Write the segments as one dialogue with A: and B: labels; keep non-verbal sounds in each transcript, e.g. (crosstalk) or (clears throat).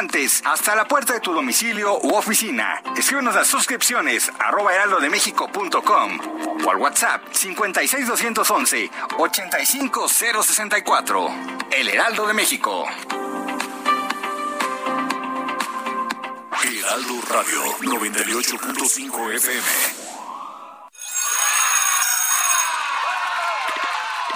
A: Antes, hasta la puerta de tu domicilio u oficina. Escríbenos las suscripciones arroba heraldodemexico.com o al WhatsApp 56211 85064. El Heraldo de México.
B: Heraldo Radio 98.5 FM.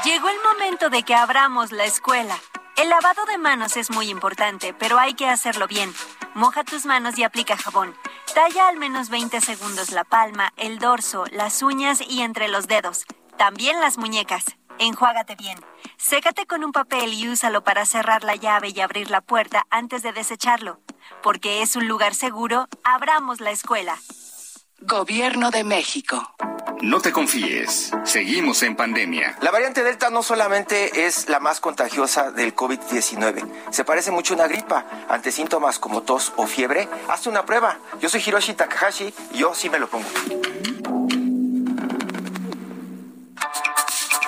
C: Llegó el momento de que abramos la escuela. El lavado de manos es muy importante, pero hay que hacerlo bien. Moja tus manos y aplica jabón. Talla al menos 20 segundos la palma, el dorso, las uñas y entre los dedos. También las muñecas. Enjuágate bien. Sécate con un papel y úsalo para cerrar la llave y abrir la puerta antes de desecharlo. Porque es un lugar seguro, abramos la escuela.
D: Gobierno de México.
A: No te confíes. Seguimos en pandemia.
E: La variante Delta no solamente es la más contagiosa del COVID-19, se parece mucho a una gripa. Ante síntomas como tos o fiebre, hazte una prueba. Yo soy Hiroshi Takahashi y yo sí me lo pongo.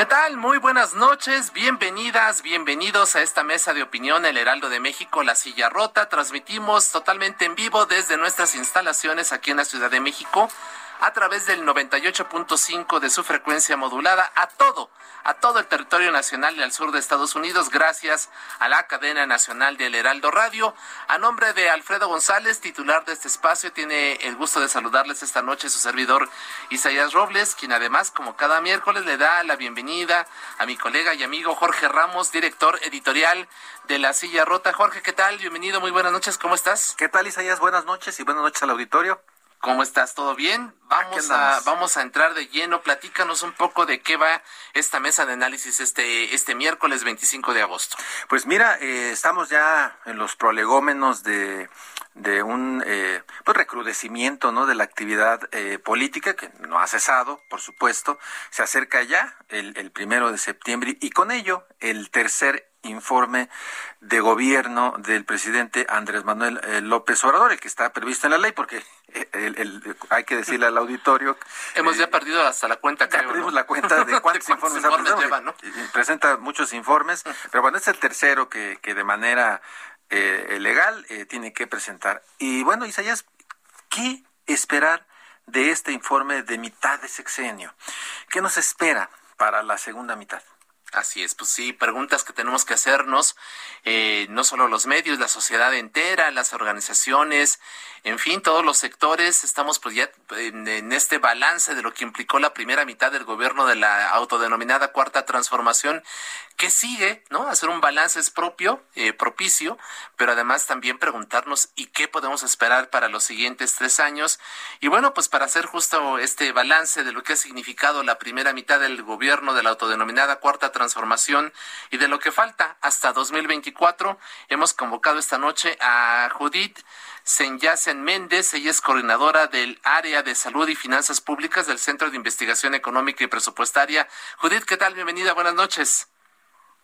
F: ¿Qué tal? Muy buenas noches, bienvenidas, bienvenidos a esta mesa de opinión El Heraldo de México, La Silla Rota. Transmitimos totalmente en vivo desde nuestras instalaciones aquí en la Ciudad de México a través del 98.5 de su frecuencia modulada a todo, a todo el territorio nacional y al sur de Estados Unidos, gracias a la cadena nacional del Heraldo Radio. A nombre de Alfredo González, titular de este espacio, tiene el gusto de saludarles esta noche su servidor Isaías Robles, quien además, como cada miércoles, le da la bienvenida a mi colega y amigo Jorge Ramos, director editorial de La Silla Rota. Jorge, ¿qué tal? Bienvenido, muy buenas noches, ¿cómo estás?
G: ¿Qué tal, Isaías? Buenas noches y buenas noches al auditorio.
F: ¿Cómo estás? ¿Todo bien? Vamos a, vamos a entrar de lleno. Platícanos un poco de qué va esta mesa de análisis este, este miércoles 25 de agosto.
G: Pues mira, eh, estamos ya en los prolegómenos de, de un eh, pues recrudecimiento ¿no? de la actividad eh, política, que no ha cesado, por supuesto. Se acerca ya el, el primero de septiembre y con ello el tercer informe de gobierno del presidente Andrés Manuel eh, López Obrador, el que está previsto en la ley, porque eh, (laughs) el, el, hay que decirle al auditorio.
F: Hemos ya perdido hasta la cuenta,
G: Ya
F: creo,
G: perdimos
F: ¿no?
G: la cuenta de (laughs) cuántos,
F: ¿De cuántos
G: informes,
F: informes lleva,
G: eh, Presenta muchos informes, (laughs) pero bueno, es el tercero que, que de manera eh, legal eh, tiene que presentar. Y bueno, Isaías, ¿qué esperar de este informe de mitad de sexenio? ¿Qué nos espera para la segunda mitad?
F: Así es, pues sí, preguntas que tenemos que hacernos, eh, no solo los medios, la sociedad entera, las organizaciones, en fin, todos los sectores, estamos pues ya en, en este balance de lo que implicó la primera mitad del gobierno de la autodenominada cuarta transformación, qué sigue, ¿no? Hacer un balance es propio, eh, propicio, pero además también preguntarnos y qué podemos esperar para los siguientes tres años. Y bueno, pues para hacer justo este balance de lo que ha significado la primera mitad del gobierno de la autodenominada Cuarta Transformación y de lo que falta hasta 2024, hemos convocado esta noche a Judith Senyacen Méndez. Ella es coordinadora del área de salud y finanzas públicas del Centro de Investigación Económica y Presupuestaria. Judith, ¿qué tal? Bienvenida, buenas noches.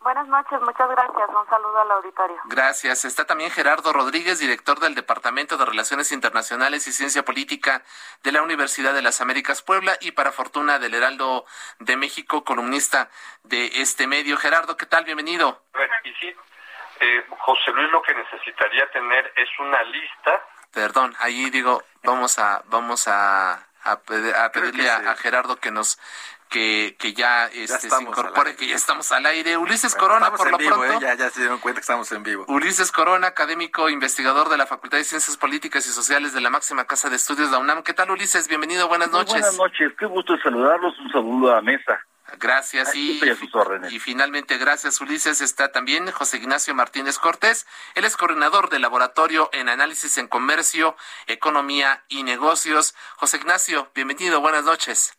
H: Buenas noches, muchas gracias. Un saludo al auditorio.
F: Gracias. Está también Gerardo Rodríguez, director del Departamento de Relaciones Internacionales y Ciencia Política de la Universidad de las Américas Puebla y para fortuna del Heraldo de México, columnista de este medio. Gerardo, ¿qué tal? Bienvenido.
I: Eh, José Luis lo que necesitaría tener es una lista.
F: Perdón, ahí digo, vamos a vamos a, a, pedirle a, Gerardo que nos que, que ya, este, se incorpore, que ya estamos al aire. Ulises Corona, por lo pronto. ¿eh?
G: Ya, ya se dieron cuenta que estamos en vivo.
F: Ulises Corona, académico, investigador de la Facultad de Ciencias Políticas y Sociales de la máxima casa de estudios de la UNAM. ¿Qué tal, Ulises? Bienvenido, buenas noches.
J: buenas noches, qué gusto saludarlos. Un saludo a la mesa.
F: Gracias. Y, y, finalmente, gracias Ulises, está también José Ignacio Martínez Cortés. Él es coordinador del Laboratorio en Análisis en Comercio, Economía y Negocios. José Ignacio, bienvenido, buenas noches.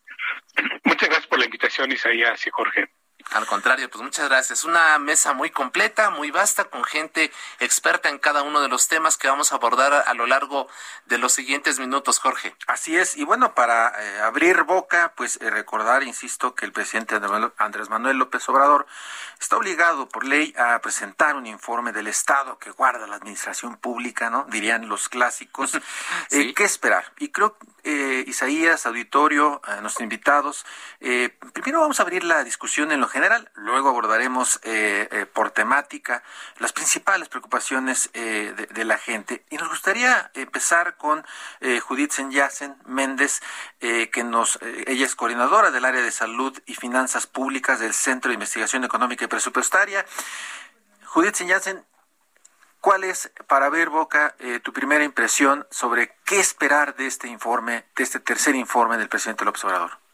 K: Muchas gracias por la invitación, Isaías y Jorge.
F: Al contrario, pues muchas gracias. Una mesa muy completa, muy vasta, con gente experta en cada uno de los temas que vamos a abordar a, lo largo de los siguientes minutos, Jorge.
G: Así es. Y bueno, para eh, abrir boca, pues eh, recordar, insisto, que el presidente Andrés Manuel López Obrador está obligado por ley a presentar un informe del Estado que guarda la administración pública, ¿no? Dirían los clásicos. (laughs) Eh, ¿Qué esperar? Y creo, Isaías, auditorio, nuestros invitados, primero vamos a abrir la discusión en lo general. Luego abordaremos eh, eh, por temática las principales preocupaciones eh, de, la gente. Y nos gustaría empezar con Judith Senyacen Méndez, que nos, ella es coordinadora del área de salud y finanzas públicas del Centro de Investigación Económica y Presupuestaria. Judith Senyacen, ¿Cuál es, para ver, Boca, tu primera impresión sobre qué esperar de este informe, de este tercer informe del presidente López Obrador?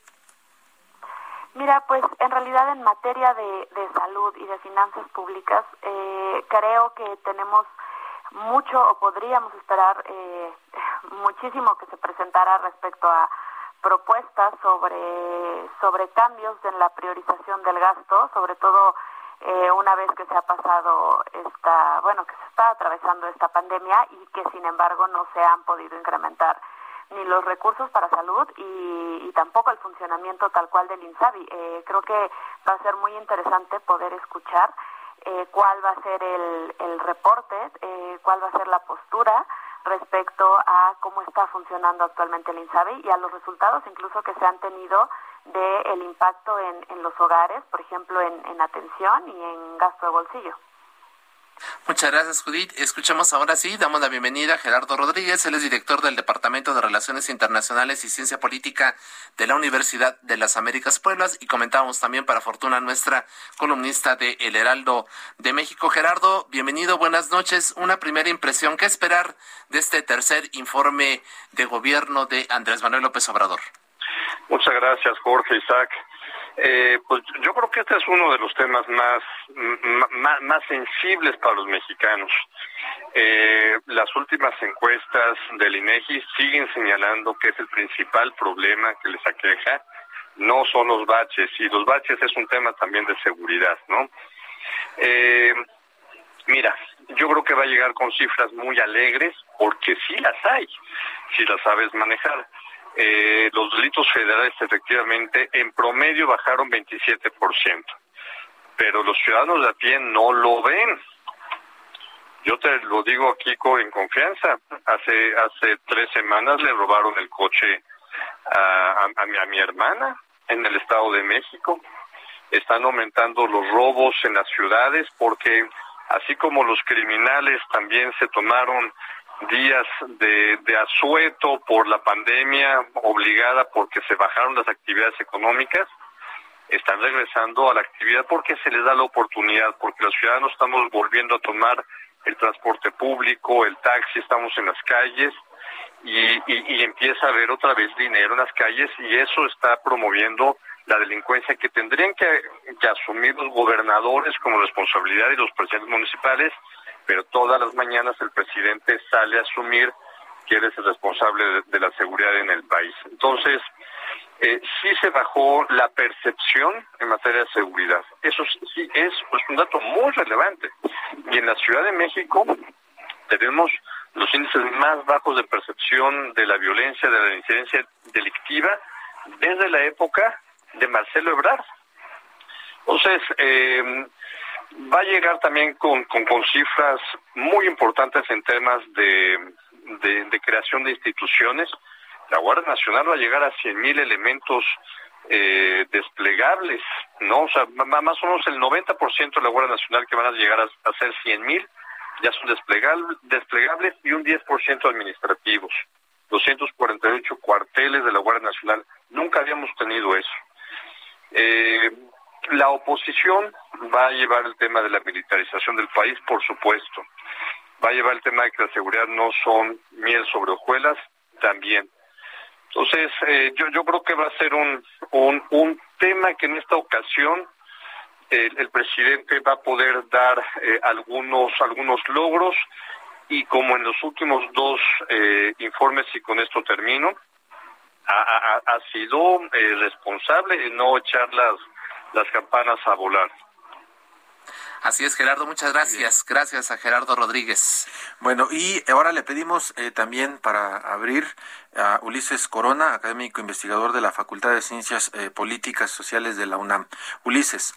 H: Mira, pues en realidad en materia de, de salud y de finanzas públicas, eh, creo que tenemos mucho o podríamos esperar eh, (laughs) muchísimo que se presentara respecto a propuestas sobre, sobre cambios en la priorización del gasto, sobre todo eh, una vez que se ha pasado esta, bueno, que se está atravesando esta pandemia y que sin embargo no se han podido incrementar ni los recursos para salud y, tampoco el funcionamiento tal cual del INSABI. Eh, creo que va a ser muy interesante poder escuchar eh, cuál va a ser el, el reporte, eh, cuál va a ser la postura respecto a cómo está funcionando actualmente el INSABI y a los resultados incluso que se han tenido del el impacto en, en los hogares, por ejemplo, en, en atención y en gasto de bolsillo.
F: Muchas gracias, Judith. Escuchamos ahora sí, damos la bienvenida a Gerardo Rodríguez, él es director del Departamento de Relaciones Internacionales y Ciencia Política de la Universidad de las Américas Pueblas y comentábamos también para fortuna nuestra columnista de El Heraldo de México. Gerardo, bienvenido, buenas noches. Una primera impresión, ¿qué esperar de este tercer informe de gobierno de Andrés Manuel López Obrador?
I: Muchas gracias, Jorge Isaac. Eh, pues yo creo que este es uno de los temas más, más, sensibles para los mexicanos. Eh, las últimas encuestas del INEGI siguen señalando que es el principal problema que les aqueja, no son los baches, y los baches es un tema también de seguridad, ¿no? Eh, mira, yo creo que va a llegar con cifras muy alegres, porque sí las hay, si las sabes manejar eh, los delitos federales efectivamente en promedio bajaron 27%, pero los ciudadanos de a pie no lo ven. Yo te lo digo aquí en confianza. Hace hace tres semanas le robaron el coche a, a, mi, a mi hermana en el Estado de México. Están aumentando los robos en las ciudades porque así como los criminales también se tomaron días de, de asueto por la pandemia obligada porque se bajaron las actividades económicas, están regresando a la actividad porque se les da la oportunidad, porque los ciudadanos estamos volviendo a tomar el transporte público, el taxi, estamos en las calles y, y, empieza a haber otra vez dinero en las calles y eso está promoviendo la delincuencia que tendrían que, asumir los gobernadores como responsabilidad y los presidentes municipales, pero todas las mañanas el presidente sale a asumir que él es el responsable de, la seguridad en el país. Entonces, eh, sí se bajó la percepción en materia de seguridad. Eso sí es pues, un dato muy relevante. Y en la Ciudad de México tenemos los índices más bajos de percepción de la violencia, de la incidencia delictiva, desde la época de Marcelo Ebrard. Entonces, eh, va a llegar también con, con, cifras muy importantes en temas de, de, creación de instituciones. La Guardia Nacional va a llegar a 100.000 elementos eh, desplegables, ¿no? O sea, más o menos el 90% de la Guardia Nacional que van a llegar a, a ser 100.000 ya son desplegables, desplegables y un 10% administrativos. 248 cuarteles de la Guardia Nacional. Nunca habíamos tenido eso. Eh, la oposición va a llevar el tema de la militarización del país, por supuesto. Va a llevar el tema de que la seguridad no son miel sobre hojuelas, también. Entonces, eh, yo, yo creo que va a ser un, un, un tema que en esta ocasión el, presidente va a poder dar eh, algunos, algunos logros y como en los últimos dos eh, informes, y con esto termino, ha, sido eh, responsable en no echar las, las campanas a volar.
F: Así es, Gerardo, muchas gracias. Gracias a Gerardo Rodríguez.
G: Bueno, y ahora le pedimos también para abrir a Ulises Corona, académico investigador de la Facultad de Ciencias Políticas Sociales de la UNAM. Ulises.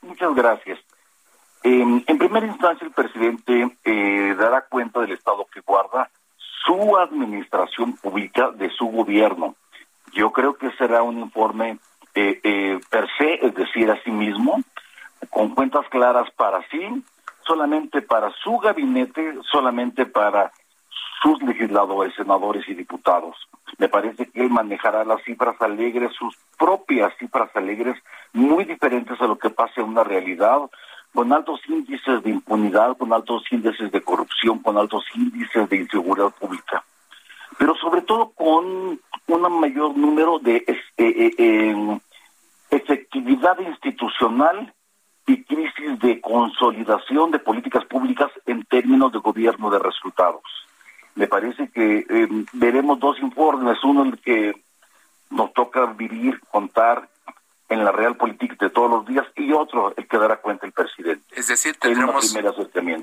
J: Muchas gracias. en primera instancia, el presidente eh, dará cuenta del estado que guarda su administración pública de su gobierno. Yo creo que será un informe eh, eh, per se, es decir, a sí mismo, con cuentas claras para sí, solamente para su gabinete, solamente para sus legisladores, senadores y diputados. Me parece que él manejará las cifras alegres, sus propias cifras alegres, muy diferentes a lo que pasa en una realidad, con altos índices de impunidad, con altos índices de corrupción, con altos índices de inseguridad pública, pero sobre todo con un mayor número de eh, eh, efectividad institucional y crisis de consolidación de políticas públicas en términos de gobierno de resultados me parece que eh, veremos dos informes, uno en el que nos toca vivir, contar en la real política de todos los días y otro el que dará cuenta el presidente.
F: Es decir, tendremos,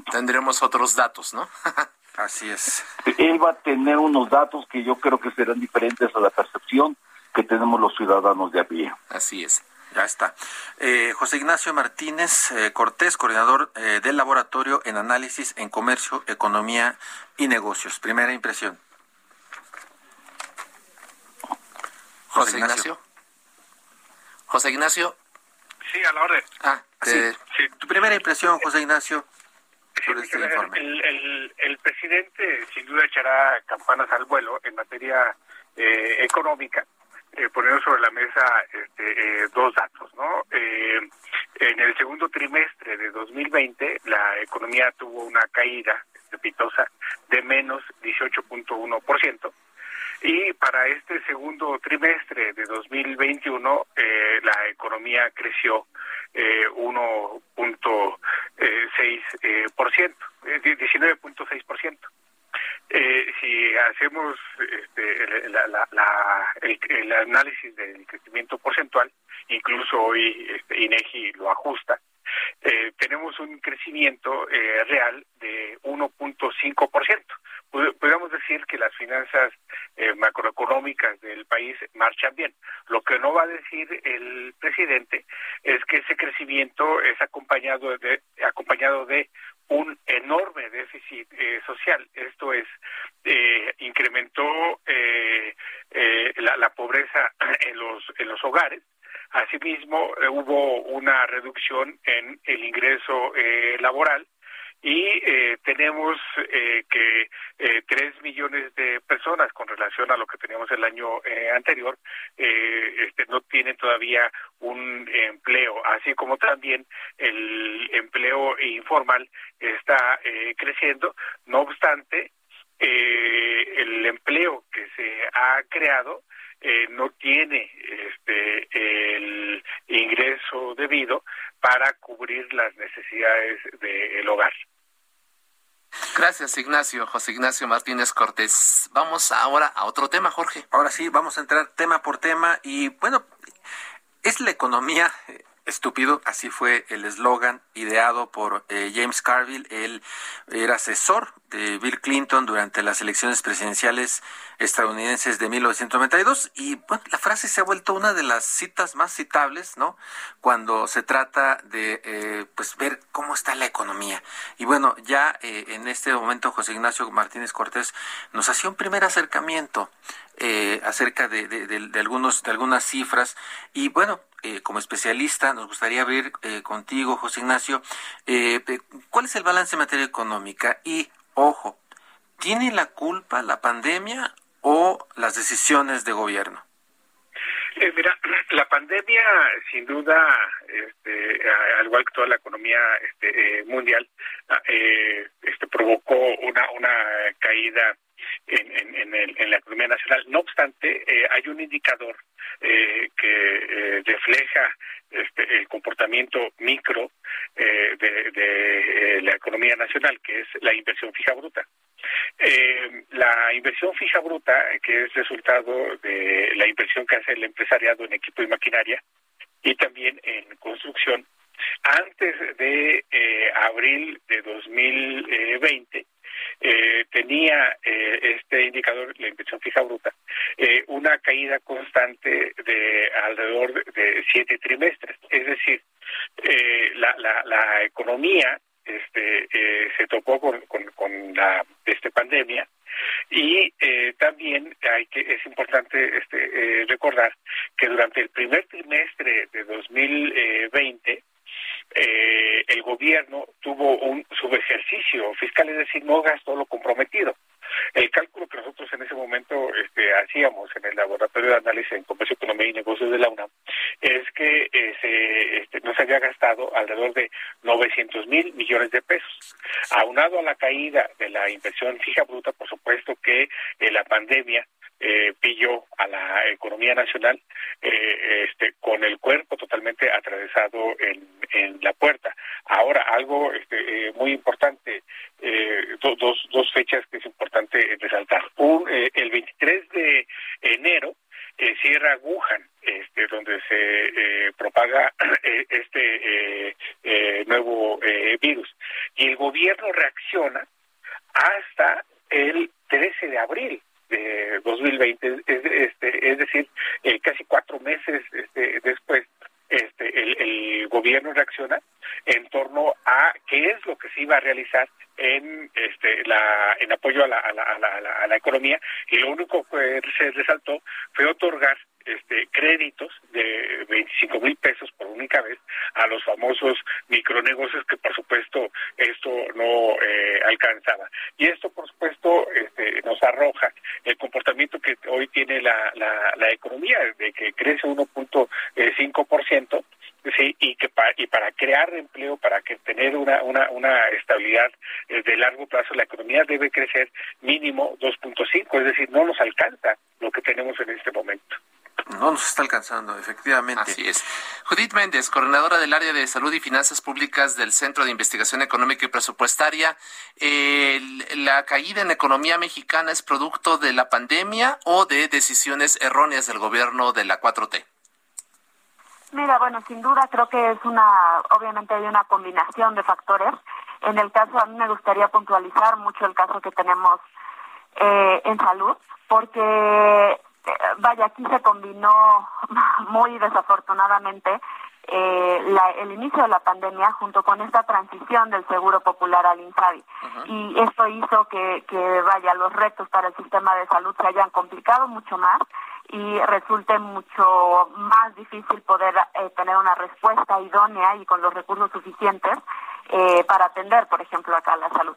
F: tendremos otros datos, ¿no? (laughs)
G: Así es.
J: Él va a tener unos datos que yo creo que serán diferentes a la percepción que tenemos los ciudadanos de a pie.
F: Así es.
G: Ya está. Eh, José Ignacio Martínez eh, Cortés, coordinador eh, del Laboratorio en Análisis en Comercio, Economía y Negocios. Primera impresión.
F: José Ignacio. José Ignacio.
K: Sí, a la orden.
G: Ah, sí. Tu primera impresión, José Ignacio. Sobre este informe.
K: El, el, presidente sin duda echará campanas al vuelo en materia económica eh, poniendo sobre la mesa este, eh, dos datos, ¿no? Eh, en el segundo trimestre de 2020, la economía tuvo una caída estrepitosa de menos 18.1%. Y para este segundo trimestre de 2021, eh, la economía creció eh, 1.6%, eh, 19.6%. Eh, si hacemos este, el, análisis del crecimiento porcentual, incluso hoy este, INEGI lo ajusta, eh, tenemos un crecimiento eh, real de 1.5%. Podríamos decir que las finanzas eh, macroeconómicas del país marchan bien. Lo que no va a decir el presidente es que ese crecimiento es acompañado de, acompañado de un enorme déficit eh, social. Esto es, eh, incrementó eh, la, la, pobreza (clears throat) en los, en los hogares. Asimismo, hubo una reducción en el ingreso laboral y eh, tenemos eh, que eh, tres millones de personas con relación a lo que teníamos el año anterior este, no tienen todavía un empleo, así como también el empleo informal está creciendo. No obstante, el empleo que se ha creado no tiene este, el debido para cubrir las necesidades del hogar.
F: Gracias, Ignacio. José Ignacio Martínez Cortés. Vamos ahora a otro tema, Jorge.
G: Ahora sí, vamos a entrar tema por tema y bueno, es la economía estúpido, así fue el eslogan ideado por eh, James Carville, él era asesor de Bill Clinton durante las elecciones presidenciales estadounidenses de 1992 y bueno, la frase se ha vuelto una de las citas más citables, ¿no? Cuando se trata de eh, pues ver cómo está la economía. Y bueno, ya eh, en este momento José Ignacio Martínez Cortés nos hacía un primer acercamiento acerca de, algunos de algunas cifras y bueno eh, como especialista, nos gustaría ver eh, contigo, José Ignacio, eh, cuál es el balance en materia económica y, ojo, ¿tiene la culpa la pandemia o las decisiones de gobierno?
K: mira, (clears throat) la pandemia, sin duda, este, al igual que toda la economía este, mundial, ah, este, provocó una, una caída en, en, en, la economía nacional. No obstante, hay un indicador eh, que eh, refleja este, el comportamiento micro eh, de, la economía nacional, que es la inversión fija bruta. la inversión fija bruta, que es resultado de la inversión que hace el empresariado en equipo y maquinaria y también en construcción, antes de abril de 2020 eh, tenía eh, este indicador, la inversión fija bruta, eh, una caída constante de alrededor de siete trimestres. Es decir, la, la, la, economía este, se tocó con, con, la este, pandemia y también hay que es importante este, recordar que durante el primer trimestre de 2020 eh, el gobierno tuvo un subejercicio fiscal, es decir, no gastó lo comprometido. El cálculo que nosotros en ese momento este, hacíamos en el laboratorio de análisis en comercio, economía y negocios de la UNAM es que eh, se, este, no se había gastado alrededor de 900 mil millones de pesos. Aunado a la caída de la inversión fija bruta, por supuesto que eh, la pandemia eh, pilló a la economía nacional eh, este, con el cuerpo totalmente atravesado en, la puerta. Ahora, algo este, eh, muy importante, eh, dos, dos fechas que es importante resaltar. Un, el 23 de enero cierra Wuhan, este, donde se propaga (clears throat) este nuevo virus. Y el gobierno reacciona hasta el 13 de abril de 2020, es, este, es decir, eh, casi cuatro meses este, después, este, el, el, gobierno reacciona en torno a qué es lo que se iba a realizar en este la en apoyo a la, a la, a la, a la economía y lo único que se resaltó fue otorgar este, créditos de 25 mil pesos por única vez a los famosos micronegocios que por supuesto esto no eh, alcanzaba. Y esto por supuesto este, nos arroja el comportamiento que hoy tiene la, la, la economía, de que crece 1.5%, Sí, y que para, y para crear empleo, para que tener una, una, una estabilidad eh, de largo plazo, la economía debe crecer mínimo 2.5, es decir, no nos alcanza lo que tenemos en este momento.
G: No nos está alcanzando, efectivamente.
F: Así es. Judith Méndez, coordinadora del área de salud y finanzas públicas del Centro de Investigación Económica y Presupuestaria. ¿La caída en la economía mexicana es producto de la pandemia o de decisiones erróneas del gobierno de la 4T?
H: Mira, bueno, sin duda creo que es una, obviamente hay una combinación de factores. En el caso, a mí me gustaría puntualizar mucho el caso que tenemos eh, en salud, porque vaya, aquí se combinó (laughs) muy desafortunadamente eh, el inicio de la pandemia junto con esta transición del seguro popular al INSABI. Y esto hizo que, que, vaya, los retos para el sistema de salud se hayan complicado mucho más y resulte mucho más difícil poder eh, tener una respuesta idónea y con los recursos suficientes eh, para atender, por ejemplo, acá la salud.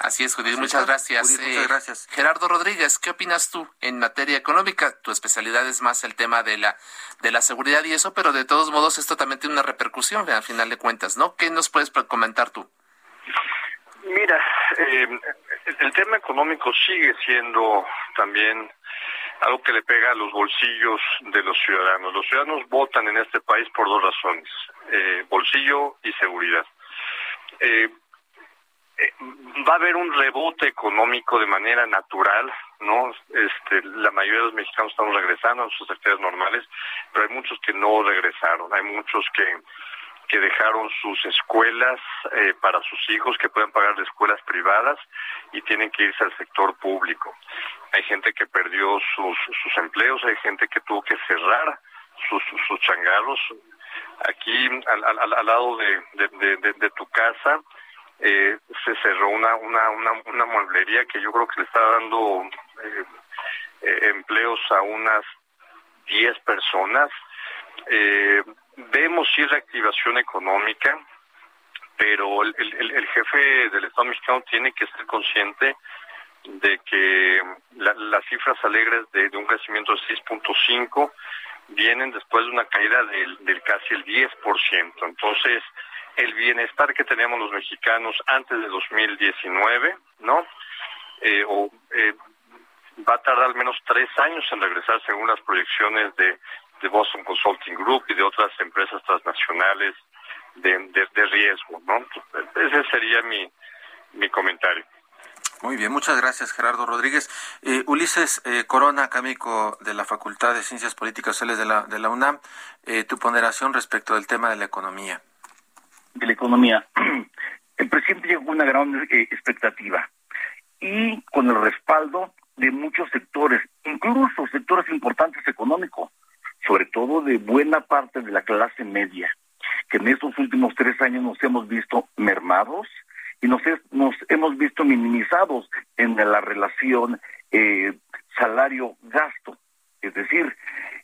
F: Así es, Judith. Muchas gracias.
G: muchas eh, gracias.
F: Gerardo Rodríguez, ¿qué opinas tú en materia económica? Tu especialidad es más el tema de la de la seguridad y eso, pero de todos modos esto también tiene una repercusión al final de cuentas, ¿no? ¿Qué nos puedes comentar tú?
I: Mira, eh, el tema económico sigue siendo también algo que le pega a los bolsillos de los ciudadanos. Los ciudadanos votan en este país por dos razones, eh, bolsillo y seguridad. Eh, eh, va a haber un rebote económico de manera natural, ¿no? Este, la mayoría de los mexicanos estamos regresando a sus actividades normales, pero hay muchos que no regresaron, hay muchos que que dejaron sus escuelas eh, para sus hijos, que pueden pagar de escuelas privadas y tienen que irse al sector público. Hay gente que perdió sus, empleos, hay gente que tuvo que cerrar sus, sus. Aquí, al, al, al lado de, tu casa, eh, se cerró una, una, una, una, mueblería que yo creo que le está dando eh, eh empleos a unas 10 personas. Eh, vemos sí reactivación económica, pero el, el, jefe del Estado mexicano tiene que ser consciente de que las cifras alegres de, un crecimiento de 6.5 vienen después de una caída del, del casi el 10%. Entonces, el bienestar que teníamos los mexicanos antes de 2019, ¿no? Eh, o, eh, va a tardar al menos tres años en regresar según las proyecciones de de Boston Consulting Group y de otras empresas transnacionales de, de, riesgo, ¿no? Ese sería mi, mi comentario.
G: Muy bien, muchas gracias Gerardo Rodríguez. Eh, Ulises eh, Corona, académico de la Facultad de Ciencias Políticas Sociales de la, de la UNAM, eh, tu ponderación respecto del tema de la economía.
J: De la economía. (clears throat) El presidente llegó con una gran expectativa y con el respaldo de muchos sectores, incluso sectores importantes económicos sobre todo de buena parte de la clase media, que en estos últimos tres años nos hemos visto mermados y nos, nos hemos visto minimizados en la relación eh, salario-gasto. Es decir,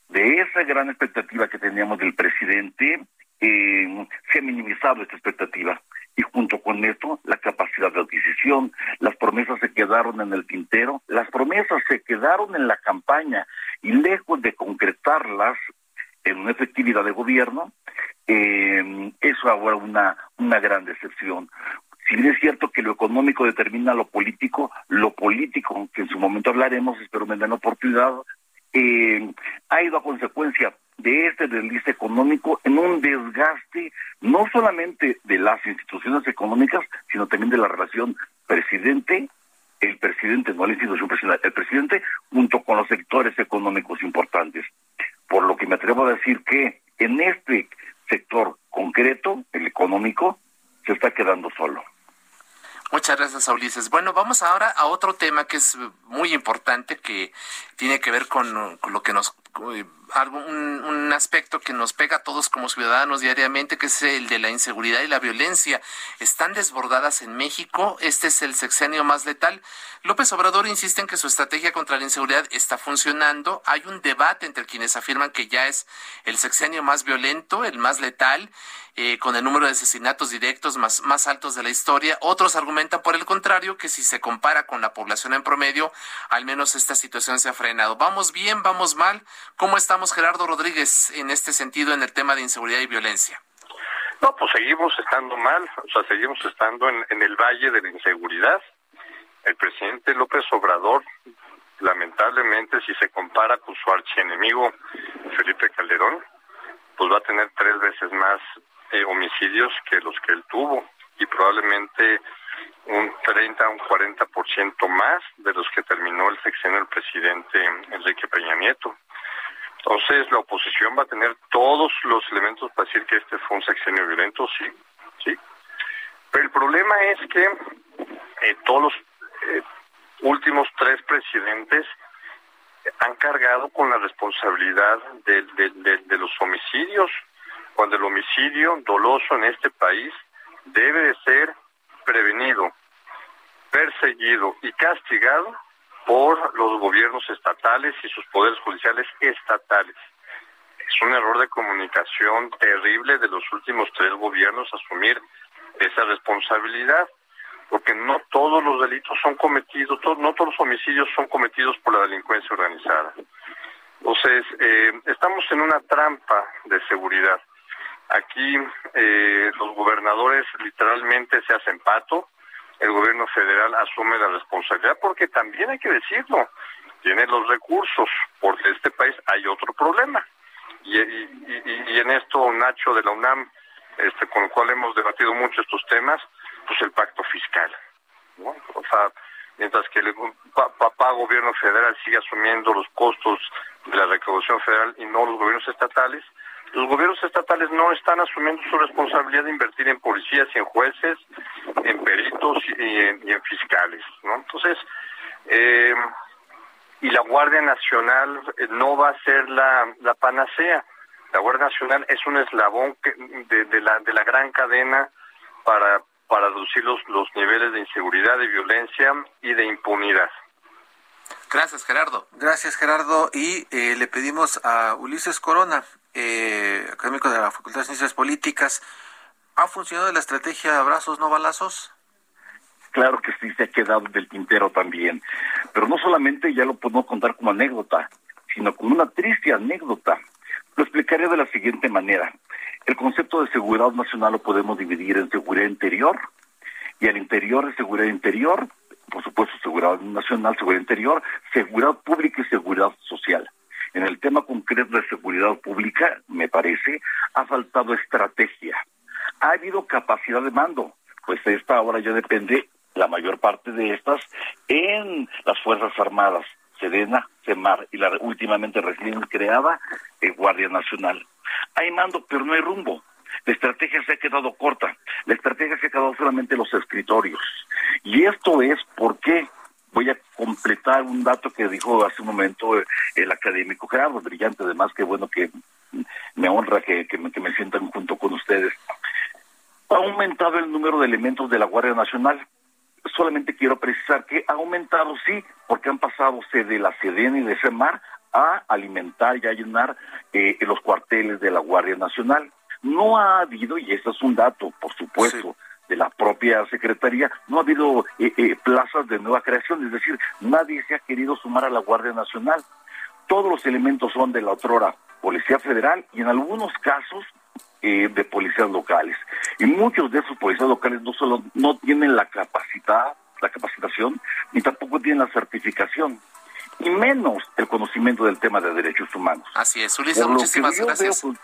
J: de esa gran expectativa que teníamos del presidente, eh, se ha minimizado esta expectativa. Y junto con esto, la capacidad de adquisición, las promesas se quedaron en el tintero, las promesas se quedaron en la campaña y lejos de concretarlas en una efectividad de gobierno, eh, eso ahora una, una gran decepción. Si bien es cierto que lo económico determina lo político, lo político, que en su momento hablaremos, espero me den oportunidad, eh, ha ido a consecuencia de este desliz económico en un desgaste no solamente de las instituciones económicas, sino también de la relación presidente el presidente, no la institución presidencial, el presidente junto con los sectores económicos importantes. Por lo que me atrevo a decir que en este sector concreto, el económico, se está quedando solo.
F: Muchas gracias, Ulises. Bueno, vamos ahora a otro tema que es muy importante, que tiene que ver con, con lo que nos un, un, aspecto que nos pega a todos como ciudadanos diariamente, que es el de la inseguridad y la violencia. Están desbordadas en México. Este es el sexenio más letal. López Obrador insiste en que su estrategia contra la inseguridad está funcionando. Hay un debate entre quienes afirman que ya es el sexenio más violento, el más letal, eh, con el número de asesinatos directos más, más altos de la historia. Otros argumentan por el contrario, que si se compara con la población en promedio, al menos esta situación se ha frenado. ¿Vamos bien? ¿Vamos mal? ¿Cómo estamos, Gerardo Rodríguez, en este sentido en el tema de inseguridad y violencia?
I: No, pues seguimos estando mal, o sea, seguimos estando en, en el valle de la inseguridad. El presidente López Obrador, lamentablemente, si se compara con su archienemigo Felipe Calderón, pues va a tener tres veces más eh, homicidios que los que él tuvo y probablemente un 30 un 40% más de los que terminó el sexenio del presidente Enrique Peña Nieto. Entonces, la oposición va a tener todos los elementos para decir que este fue un sexenio violento, sí, sí. Pero el problema es que eh, todos los eh, últimos tres presidentes han cargado con la responsabilidad de, de los homicidios cuando el homicidio doloso en este país debe de ser prevenido, perseguido y castigado por los gobiernos estatales y sus poderes judiciales estatales. Es un error de comunicación terrible de los últimos tres gobiernos asumir esa responsabilidad, porque no todos los delitos son cometidos, no todos los homicidios son cometidos por la delincuencia organizada. Entonces, eh, estamos en una trampa de seguridad. Aquí eh, los gobernadores literalmente se hacen pato, el gobierno federal asume la responsabilidad, porque también hay que decirlo, tiene los recursos, porque este país hay otro problema. Y, en esto, Nacho de la UNAM, este, con el cual hemos debatido mucho estos temas, pues el pacto fiscal. O sea, mientras que el papá gobierno federal sigue asumiendo los costos de la recaudación federal y no los gobiernos estatales, los gobiernos estatales no están asumiendo su responsabilidad de invertir en policías y en jueces, en peritos y en, fiscales, ¿no? Entonces, eh, y la Guardia Nacional eh, no va a ser la, la panacea. La Guardia Nacional es un eslabón de, de, la, de la gran cadena para, para reducir los, los niveles de inseguridad, de violencia y de impunidad.
F: Gracias, Gerardo.
G: Gracias, Gerardo. Y eh, le pedimos a Ulises Corona, eh, académico de la Facultad de Ciencias Políticas, ¿ha funcionado la estrategia abrazos no balazos?
J: Claro que sí, se ha quedado del tintero también. Pero no solamente ya lo podemos contar como anécdota, sino como una triste anécdota. Lo explicaré de la siguiente manera. El concepto de seguridad nacional lo podemos dividir en seguridad interior y al interior de seguridad interior, por supuesto seguridad nacional, seguridad interior, seguridad pública y seguridad social. En el tema concreto de seguridad pública, me parece, ha faltado estrategia. Ha habido capacidad de mando, pues esta ahora ya depende, la mayor parte de estas, en las Fuerzas Armadas, Sedena, Semar y la últimamente recién creada eh, Guardia Nacional. Hay mando, pero no hay rumbo. La estrategia se ha quedado corta. La estrategia se ha quedado solamente en los escritorios. Y esto es porque voy a completar un dato que dijo hace un momento eh, el académico Gerardo, brillante, además que bueno que me honra que, que me sientan junto con ustedes. Ha aumentado el número de elementos de la Guardia Nacional. Solamente quiero precisar que ha aumentado, sí, porque han pasado de la Sedena y de SEMAR a alimentar y a llenar eh, los cuarteles de la Guardia Nacional. No ha habido, y este es un dato, por supuesto, de la propia Secretaría, no ha habido eh, eh, plazas de nueva creación, es decir, nadie se ha querido sumar a la Guardia Nacional. Todos los elementos son de la otrora Policía Federal y en algunos casos eh, de policías locales. Y muchos de esos policías locales no solo no tienen la capacidad, la capacitación, ni tampoco tienen la certificación y menos el conocimiento del tema de derechos humanos.
F: Así es, Ulises, muchísimas gracias. Pues,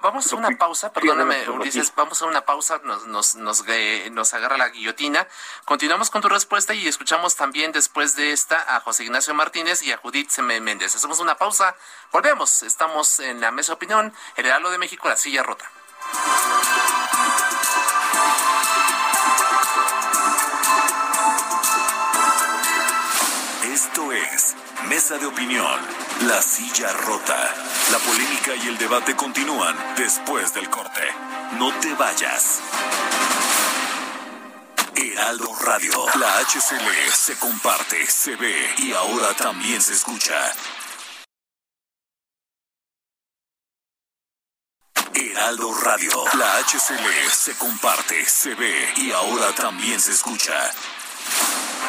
F: vamos a una pausa, perdóname, Ulises, vamos a una pausa, nos, nos, nos, nos agarra la guillotina. Continuamos con tu respuesta y escuchamos también después de esta a José Ignacio Martínez y a Judith Méndez. Hacemos una pausa, volvemos, estamos en la mesa de opinión, el Heraldo de México, la silla rota.
B: Esto es Mesa de Opinión, La Silla Rota. La polémica y el debate continúan después del corte. No te vayas. Heraldo Radio, la HCL se comparte, se ve y ahora también se escucha. Heraldo Radio, la HCL se comparte, se ve y ahora también se escucha.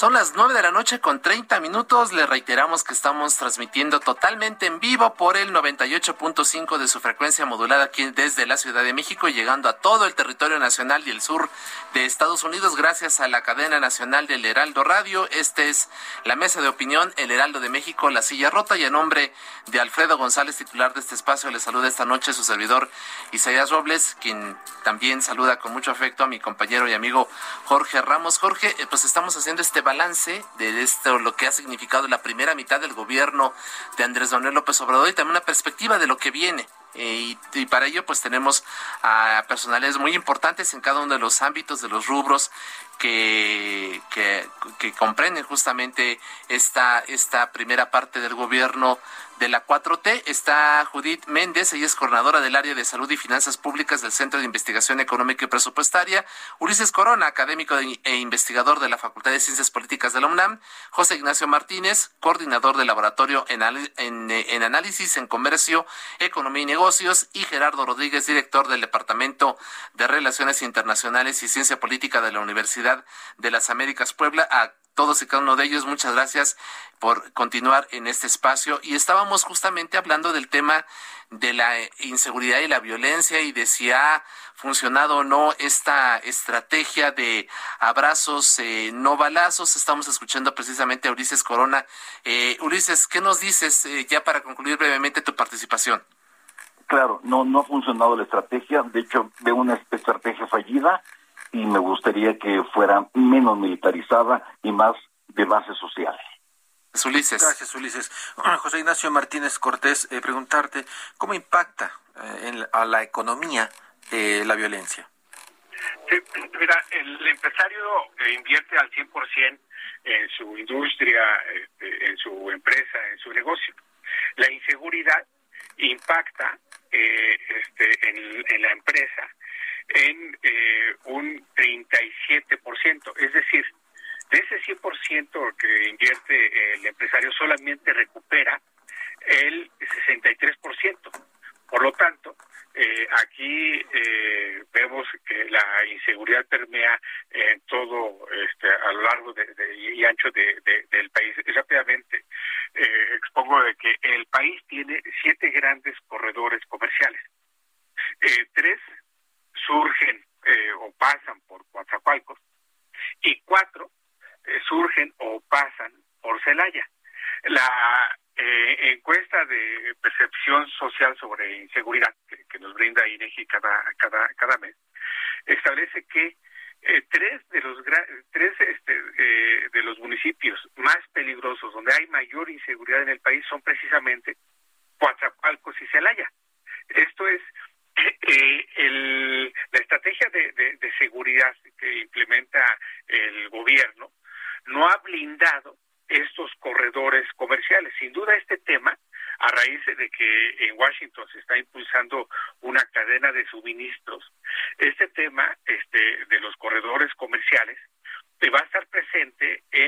F: Son las nueve de la noche con 30 minutos. Le reiteramos que estamos transmitiendo totalmente en vivo por el 98.5 de su frecuencia modulada aquí desde la Ciudad de México llegando a todo el territorio nacional y el sur de Estados Unidos gracias a la cadena nacional del Heraldo Radio. Este es la mesa de opinión, el Heraldo de México, la silla rota y a nombre de Alfredo González, titular de este espacio, le saluda esta noche su servidor Isaías Robles, quien también saluda con mucho afecto a mi compañero y amigo Jorge Ramos. Jorge, eh, pues estamos haciendo este balance de esto, lo que ha significado la primera mitad del gobierno de Andrés Manuel López Obrador y también una perspectiva de lo que viene. Eh, y, para ello pues tenemos a personales muy importantes en cada uno de los ámbitos de los rubros que, que, que comprenden justamente esta, esta primera parte del gobierno de la 4T está Judith Méndez, ella es coordinadora del área de salud y finanzas públicas del Centro de Investigación Económica y Presupuestaria, Ulises Corona, académico e investigador de la Facultad de Ciencias Políticas de la UNAM, José Ignacio Martínez, coordinador del laboratorio en, análisis en comercio, economía y negocios, y Gerardo Rodríguez, director del Departamento de Relaciones Internacionales y Ciencia Política de la Universidad de las Américas Puebla, todos y cada uno de ellos. Muchas gracias por continuar en este espacio. Y estábamos justamente hablando del tema de la inseguridad y la violencia y de si ha funcionado o no esta estrategia de abrazos, eh, no balazos. Estamos escuchando precisamente a Ulises Corona. Eh, Ulises, ¿qué nos dices eh, ya para concluir brevemente tu participación?
J: Claro, no, no ha funcionado la estrategia. De hecho, de una estrategia fallida y me gustaría que fuera menos militarizada y más de base social.
F: Ulises.
G: Gracias, Ulises. José Ignacio Martínez Cortés, eh, preguntarte, ¿cómo impacta eh, en, a la economía eh, la violencia?
K: Sí, mira, el empresario invierte al 100% en su industria, este, en su empresa, en su negocio. La inseguridad impacta este, en, en la empresa en eh, un 37%. Es decir, de ese 100% que invierte el empresario solamente recupera el 63%. Por lo tanto, eh, aquí eh, vemos que la inseguridad permea en todo este, a lo largo de, y ancho del país. rápidamente expongo de que el país tiene siete grandes corredores comerciales. tres surgen eh, o pasan por Coatzacoalcos y cuatro eh, surgen o pasan por Celaya. La eh, encuesta de percepción social sobre inseguridad que, nos brinda INEGI cada, cada, cada mes establece que tres de los tres este, de los municipios más peligrosos donde hay mayor inseguridad en el país son precisamente Coatzacoalcos y Celaya. Esto es eh, el, la estrategia de, de, seguridad que implementa el gobierno no ha blindado estos corredores comerciales. Sin duda este tema, a raíz de que en Washington se está impulsando una cadena de suministros, este tema este, de los corredores comerciales va a estar presente en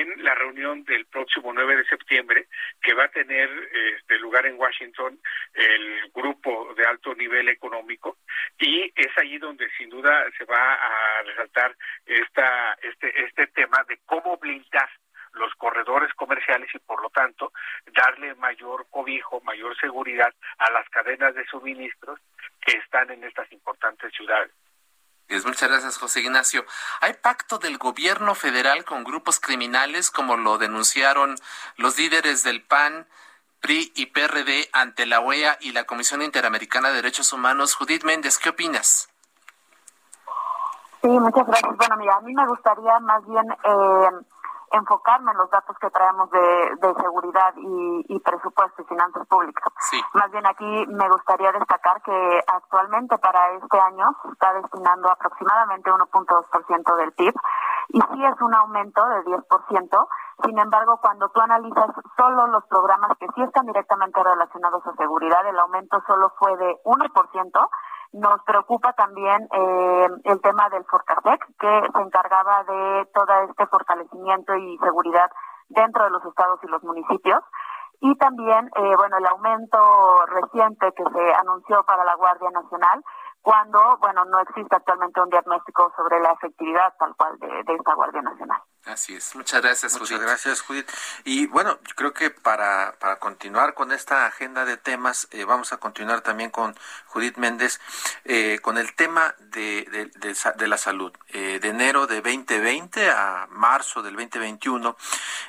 K: reunión del próximo 9 de septiembre que va a tener este lugar en Washington el grupo de alto nivel económico y es allí donde sin duda se va a resaltar esta este este tema de cómo blindar los corredores comerciales y por lo tanto darle mayor cobijo, mayor seguridad a las cadenas de suministros que están en estas importantes ciudades.
F: Muchas gracias, José Ignacio. ¿Hay pacto del gobierno federal con grupos criminales como lo denunciaron los líderes del PAN, PRI y PRD ante la OEA y la Comisión Interamericana de Derechos Humanos? Judith Méndez, ¿qué opinas?
H: Sí, muchas gracias. Bueno, mira, a mí me gustaría más bien eh, enfocarme en los datos que traemos de, seguridad y, presupuesto y finanzas públicas. Más bien aquí me gustaría destacar que actualmente para este año se está destinando aproximadamente 1.2% del PIB y sí es un aumento de 10%. Sin embargo, cuando tú analizas solo los programas que sí están directamente relacionados a seguridad, el aumento solo fue de 1%. Nos preocupa también eh, el tema del Forcasec, que se encargaba de todo este fortalecimiento y seguridad dentro de los estados y los municipios. Y también, eh, bueno, el aumento reciente que se anunció para la Guardia Nacional, cuando, bueno, no existe actualmente un diagnóstico sobre la efectividad tal cual de, de esta Guardia Nacional.
F: Así es. Muchas gracias,
G: Muchas gracias, Judith. Y bueno, yo creo que para, para continuar con esta agenda de temas, eh, vamos a continuar también con Judith Méndez, eh, con el tema de, de, de, la salud. Eh, de enero de 2020 a marzo del 2021,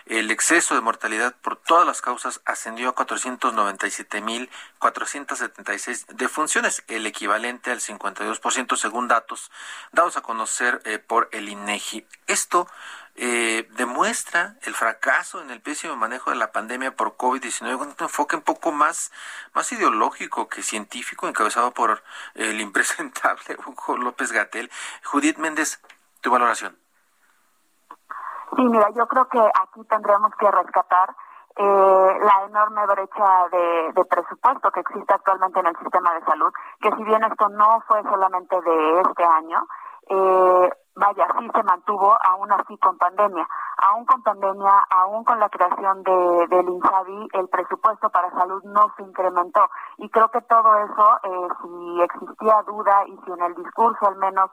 G: el exceso de mortalidad por todas las causas ascendió a 497.476 defunciones, el equivalente al 52% según datos dados a conocer por el INEGI. Esto eh, demuestra el fracaso en el pésimo manejo de la pandemia por COVID-19 con un enfoque un poco más, más ideológico que científico, encabezado por el impresentable (laughs) Hugo López Gatel. Judith Méndez, tu valoración.
H: Sí, mira, yo creo que aquí tendremos que rescatar eh, la enorme brecha de, de, presupuesto que existe actualmente en el sistema de salud, que si bien esto no fue solamente de este año, eh, vaya, sí se mantuvo, aún así con pandemia. Aún con pandemia, aún con la creación de, del INSABI, el presupuesto para salud no se incrementó. Y creo que todo eso, eh, si existía duda y si en el discurso al menos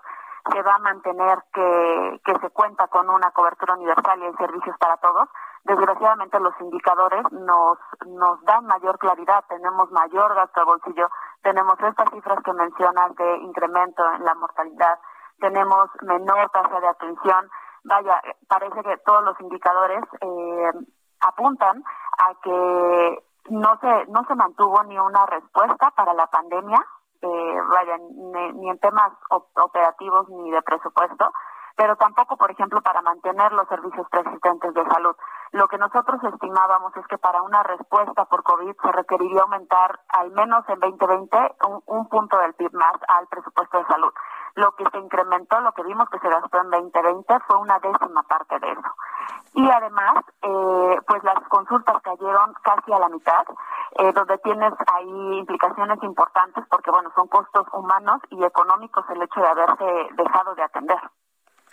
H: se va a mantener que, que se cuenta con una cobertura universal y hay servicios para todos, desgraciadamente los indicadores nos, nos dan mayor claridad, tenemos mayor gasto de bolsillo, tenemos estas cifras que mencionas de incremento en la mortalidad, tenemos menor tasa de atención, vaya, parece que todos los indicadores eh, apuntan a que no se no se mantuvo ni una respuesta para la pandemia, eh, vaya, ni, en temas operativos ni de presupuesto, pero tampoco, por ejemplo, para mantener los servicios persistentes de salud. Lo que nosotros estimábamos es que para una respuesta por COVID se requeriría aumentar al menos en 2020 un, un punto del PIB más al presupuesto de salud. Lo que se incrementó, lo que vimos que se gastó en 2020 fue una décima parte de eso. Y además, eh, pues las consultas cayeron casi a la mitad, eh, donde tienes ahí implicaciones importantes porque, bueno, son costos humanos y económicos el hecho de haberse dejado de atender.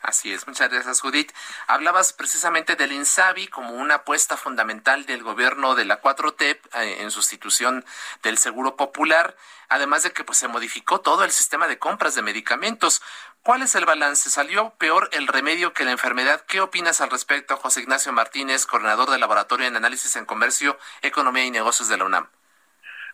F: Así es, muchas gracias Judith. Hablabas precisamente del INSABI como una apuesta fundamental del gobierno de la 4T eh, en sustitución del Seguro Popular, además de que pues se modificó todo el sistema de compras de medicamentos. ¿Cuál es el balance? ¿Salió peor el remedio que la enfermedad? ¿Qué opinas al respecto, José Ignacio Martínez, coordinador del Laboratorio en Análisis en Comercio, Economía y Negocios de la UNAM?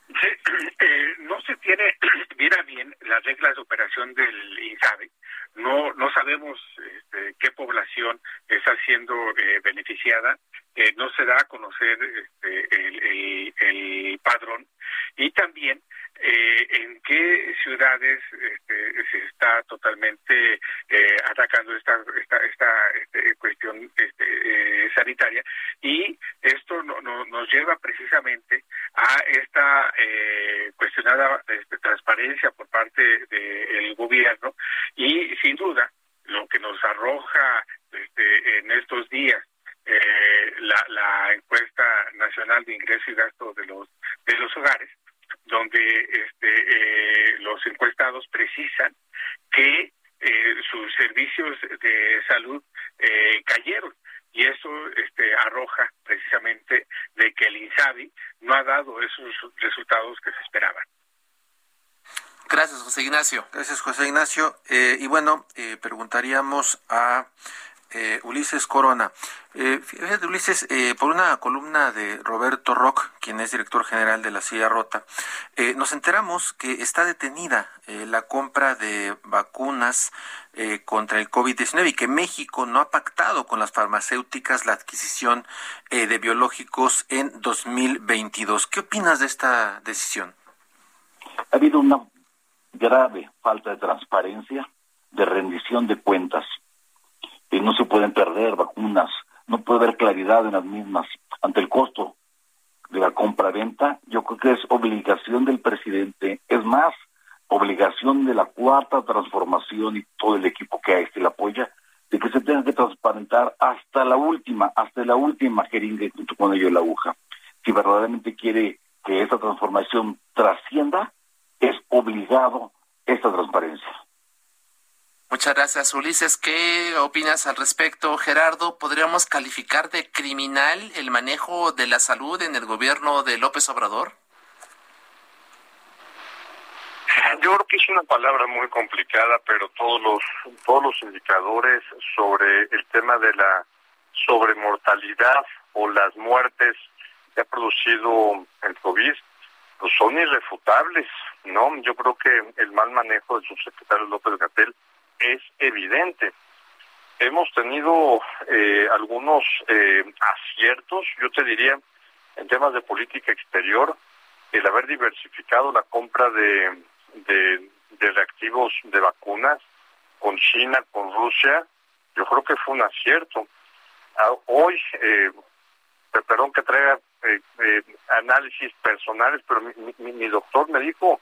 K: Sí, (clears throat) eh, no se tiene (clears throat) bien bien las reglas de operación del INSABI no no sabemos este, qué población está siendo eh, beneficiada eh, no se da a conocer este, el, el, padrón. Y también eh, en qué ciudades este, se está totalmente atacando esta esta, esta este, cuestión este, sanitaria y esto no, nos lleva precisamente a esta cuestionada este, transparencia por parte del gobierno y sin duda lo que nos arroja este, en estos días eh, la, la, encuesta nacional de ingreso y gasto de los de los hogares donde este, eh, los encuestados precisan que eh, sus servicios de salud cayeron y eso este, arroja precisamente de que el INSABI no ha dado esos resultados que se esperaban.
F: Gracias, José Ignacio.
G: Gracias, José Ignacio. Eh, y bueno, eh, preguntaríamos a eh, Ulises Corona. fíjate, Ulises, por una columna de Roberto Rock, quien es director general de la Silla Rota, nos enteramos que está detenida la compra de vacunas contra el COVID-19 y que México no ha pactado con las farmacéuticas la adquisición de biológicos en 2022. ¿Qué opinas de esta decisión?
J: Ha habido una grave falta de transparencia, de rendición de cuentas. Y no se pueden perder vacunas, no puede haber claridad en las mismas. Ante el costo de la compra-venta, yo creo que es obligación del presidente, es más, obligación de la cuarta transformación y todo el equipo que a este le apoya, de que se tenga que transparentar hasta la última, hasta la última jeringa junto con ello la aguja. Si verdaderamente quiere que esa transformación trascienda, es obligado esta transparencia.
F: Muchas gracias, Ulises. ¿Qué opinas al respecto, Gerardo? ¿Podríamos calificar de criminal el manejo de la salud en el gobierno de López Obrador?
I: Yo creo que es una palabra muy complicada, pero todos los todos los indicadores sobre el tema de la sobremortalidad o las muertes que ha producido el COVID pues son irrefutables, ¿no? Yo creo que el mal manejo del subsecretario López Gatel es evidente. Hemos tenido eh, algunos eh, aciertos, yo te diría, en temas de política exterior, el haber diversificado la compra de, de, de reactivos de vacunas con China, con Rusia, yo creo que fue un acierto. Ah, hoy, eh, perdón que traiga eh, eh, análisis personales, pero mi, doctor me dijo,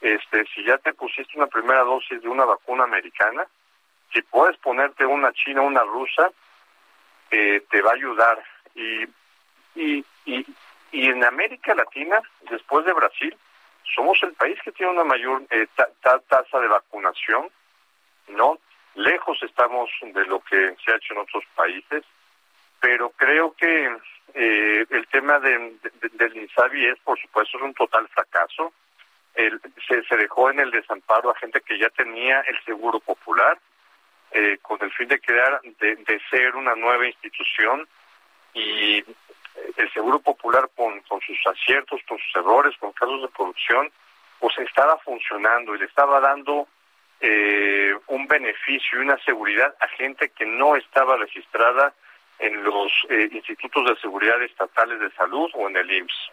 I: este, si ya te pusiste una primera dosis de una vacuna americana, si puedes ponerte una china, una rusa, eh, te va a ayudar. Y, y, y, y en América Latina, después de Brasil, somos el país que tiene una mayor eh, tasa de vacunación, ¿no? Lejos estamos de lo que se ha hecho en otros países, pero creo que eh, el tema de, del INSABI es, por supuesto, es un total fracaso. Se, se dejó en el desamparo a gente que ya tenía el seguro popular eh, con el fin de crear, de, ser una nueva institución y el Seguro Popular con, con sus aciertos, con sus errores, con casos de corrupción, pues estaba funcionando y le estaba dando eh, un beneficio y una seguridad a gente que no estaba registrada en los eh, institutos de seguridad estatales de salud o en el IMSS.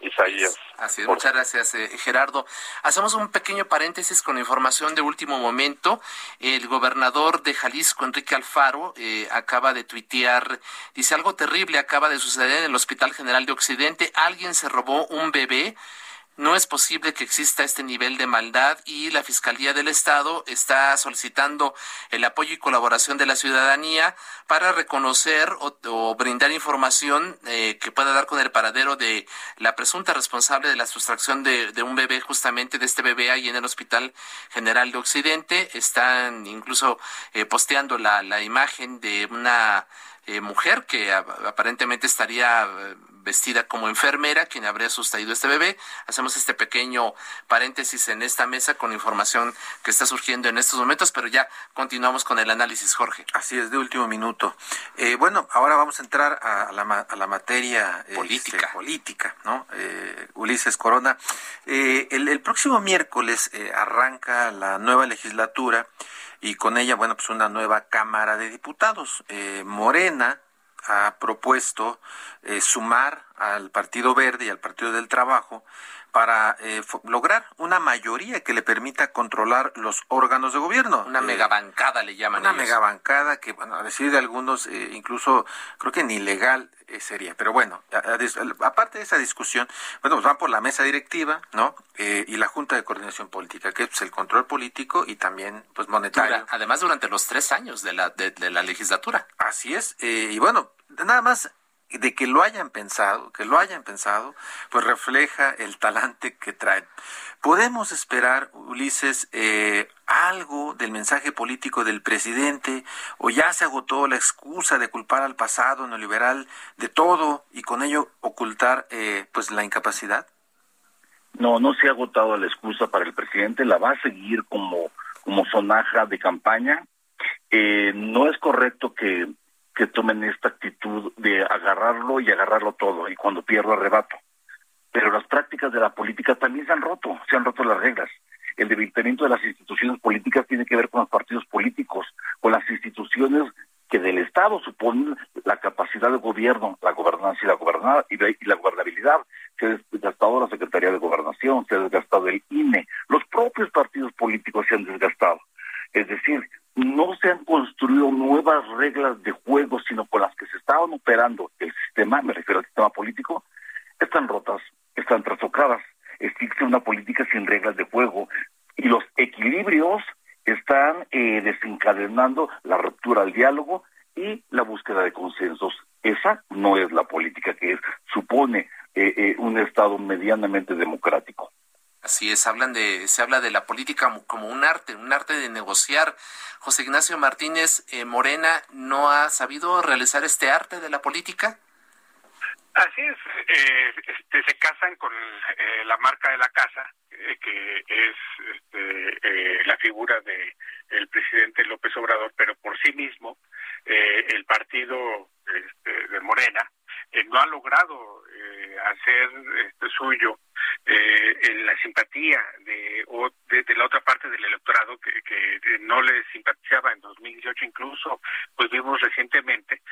I: Isaías.
F: Así es, muchas gracias, eh, Gerardo. Hacemos un pequeño paréntesis con información de último momento. El gobernador de Jalisco, Enrique Alfaro, eh, acaba de tuitear, dice algo terrible acaba de suceder en el Hospital General de Occidente. Alguien se robó un bebé no es posible que exista este nivel de maldad y la Fiscalía del Estado está solicitando el apoyo y colaboración de la ciudadanía para reconocer o, brindar información eh, que pueda dar con el paradero de la presunta responsable de la sustracción de, un bebé, justamente de este bebé ahí en el Hospital General de Occidente. Están incluso eh, posteando la, imagen de una eh, mujer que aparentemente estaría vestida como enfermera, quien habría sustraído este bebé. Hacemos este pequeño paréntesis en esta mesa con información que está surgiendo en estos momentos, pero ya continuamos con el análisis, Jorge.
G: Así es, de último minuto. Eh, bueno, ahora vamos a entrar a la, a la materia
F: este, política,
G: política ¿no? Eh, Ulises Corona. Eh, el, el, próximo miércoles arranca la nueva legislatura y con ella, bueno, pues una nueva Cámara de Diputados. Morena ha propuesto eh, sumar al Partido Verde y al Partido del Trabajo para eh, lograr una mayoría que le permita controlar los órganos de gobierno.
F: Una eh, megabancada le llaman.
G: Una megabancada que, bueno, a decir de algunos, eh, incluso creo que ni legal sería. Pero bueno, aparte de esa discusión, bueno, pues van por la mesa directiva, ¿no? y la Junta de Coordinación Política, que es el control político y también, pues, monetario.
F: además, durante los tres años de la, de la legislatura.
G: Así es. y bueno, nada más de que lo hayan pensado, que lo hayan pensado, pues refleja el talante que traen. ¿Podemos esperar, Ulises, eh, algo del mensaje político del presidente o ya se agotó la excusa de culpar al pasado neoliberal de todo y con ello ocultar eh, pues la incapacidad?
J: No, no se ha agotado la excusa para el presidente, la va a seguir como, como sonaja de campaña. Eh, no es correcto que que tomen esta actitud de agarrarlo y agarrarlo todo, y cuando pierdo arrebato. Pero las prácticas de la política también se han roto, se han roto las reglas. El debilitamiento de las instituciones políticas tiene que ver con los partidos políticos, con las instituciones que del Estado suponen la capacidad de gobierno, la gobernanza y la, gobernada, y, la gobernabilidad. Se ha desgastado la Secretaría de Gobernación, se ha desgastado el INE, los propios partidos políticos se han desgastado. Es decir, no se han construido nuevas reglas de juego, sino con las que se estaban operando el sistema, me refiero al sistema político, están rotas, están trastocadas. Existe una política sin reglas de juego y los equilibrios están eh, desencadenando la ruptura al diálogo y la búsqueda de consensos. Esa no es la política que es, supone eh, eh, un Estado medianamente democrático.
F: Así es, hablan de, se habla de la política como un arte, un arte de negociar. José Ignacio Martínez eh, Morena no ha sabido realizar este arte de la política.
K: Así es, eh, este, se casan con eh, la marca de la casa, que es este, la figura de el presidente López Obrador, pero por sí mismo el partido este, de Morena no ha logrado hacer este, suyo eh, en la simpatía de, o de, la otra parte del electorado que, que no le simpatizaba en 2018 incluso pues vimos recientemente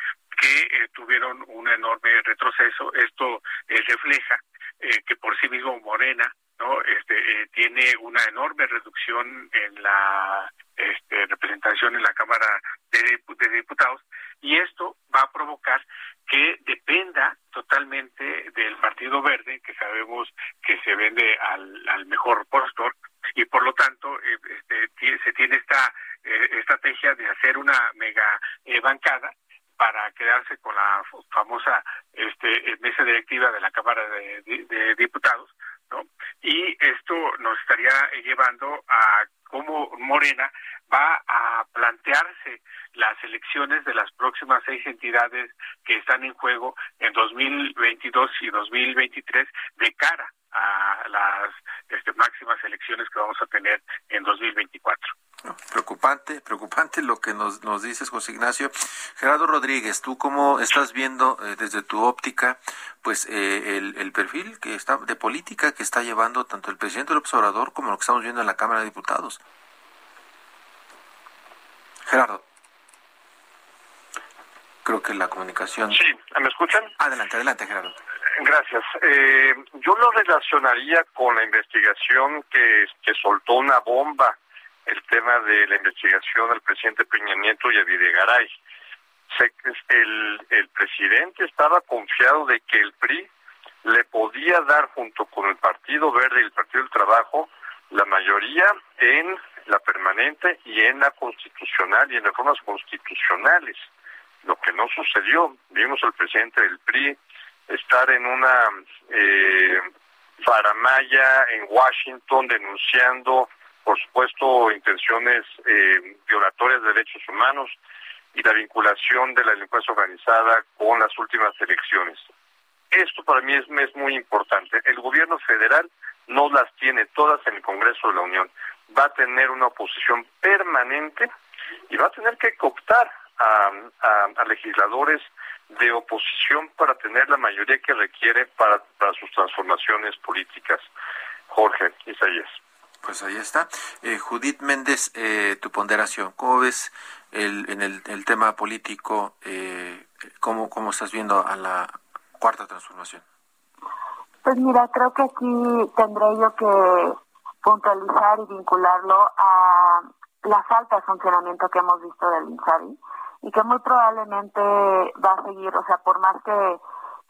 K: que eh, tuvieron un enorme retroceso. Esto eh, refleja eh, que por sí mismo Morena no este tiene una enorme reducción en la este, representación en la Cámara de, de Diputados y esto va a provocar que dependa totalmente del Partido Verde, que sabemos que se vende al, al mejor postor, y por lo tanto eh, este, se tiene esta eh, estrategia de hacer una mega eh, bancada para quedarse con la famosa este, mesa directiva de la Cámara de, de Diputados, ¿no? Y esto nos estaría llevando a cómo Morena va a plantearse las elecciones elecciones de las próximas seis entidades que están en juego en 2022 y 2023 de cara a las este, máximas elecciones que vamos a tener en 2024.
G: Preocupante, preocupante lo que nos, nos dices, José Ignacio. Gerardo Rodríguez, ¿tú cómo estás viendo eh, desde tu óptica pues eh, el, el, perfil que está de política que está llevando tanto el presidente del observador como lo que estamos viendo en la Cámara de Diputados? Gerardo. Creo que la comunicación.
I: Sí, ¿me escuchan?
G: Adelante, adelante, Gerardo.
I: Gracias. Eh, yo lo relacionaría con la investigación que, que soltó una bomba, tema de la investigación al presidente Peña Nieto y a Videgaray. El, el presidente estaba confiado de que el PRI le podía dar junto con el Partido Verde y el Partido del Trabajo la mayoría en la permanente y en la constitucional y en reformas constitucionales. Lo que no sucedió, vimos al presidente del PRI estar en una eh, faramaya en Washington denunciando, por supuesto, intenciones eh, violatorias de derechos humanos y la vinculación de la delincuencia organizada con las últimas elecciones. Esto para mí es, muy importante. El gobierno federal no las tiene todas en el Congreso de la Unión. Va a tener una oposición permanente y va a tener que cooptar a, a legisladores de oposición para tener la mayoría que requiere para, para sus transformaciones políticas. Jorge Isaías.
G: Pues ahí está. Eh, Judith Méndez, eh, tu ponderación, ¿cómo ves el, en el, tema político? Eh, ¿cómo, ¿Cómo estás viendo a la cuarta transformación?
H: Pues mira, creo que aquí tendré yo que puntualizar y vincularlo a la falta de funcionamiento que hemos visto del INSABI y que muy probablemente va a seguir, o sea, por más que,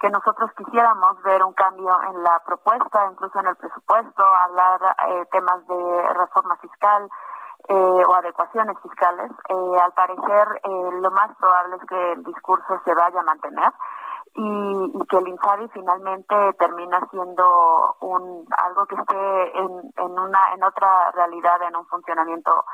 H: que nosotros quisiéramos ver un cambio en la propuesta, incluso en el presupuesto, hablar eh, temas de reforma fiscal eh, o adecuaciones fiscales, eh, al parecer eh, lo más probable es que el discurso se vaya a mantener. Y, y, que el INSABI finalmente termina siendo un algo que esté en, una en otra realidad en un funcionamiento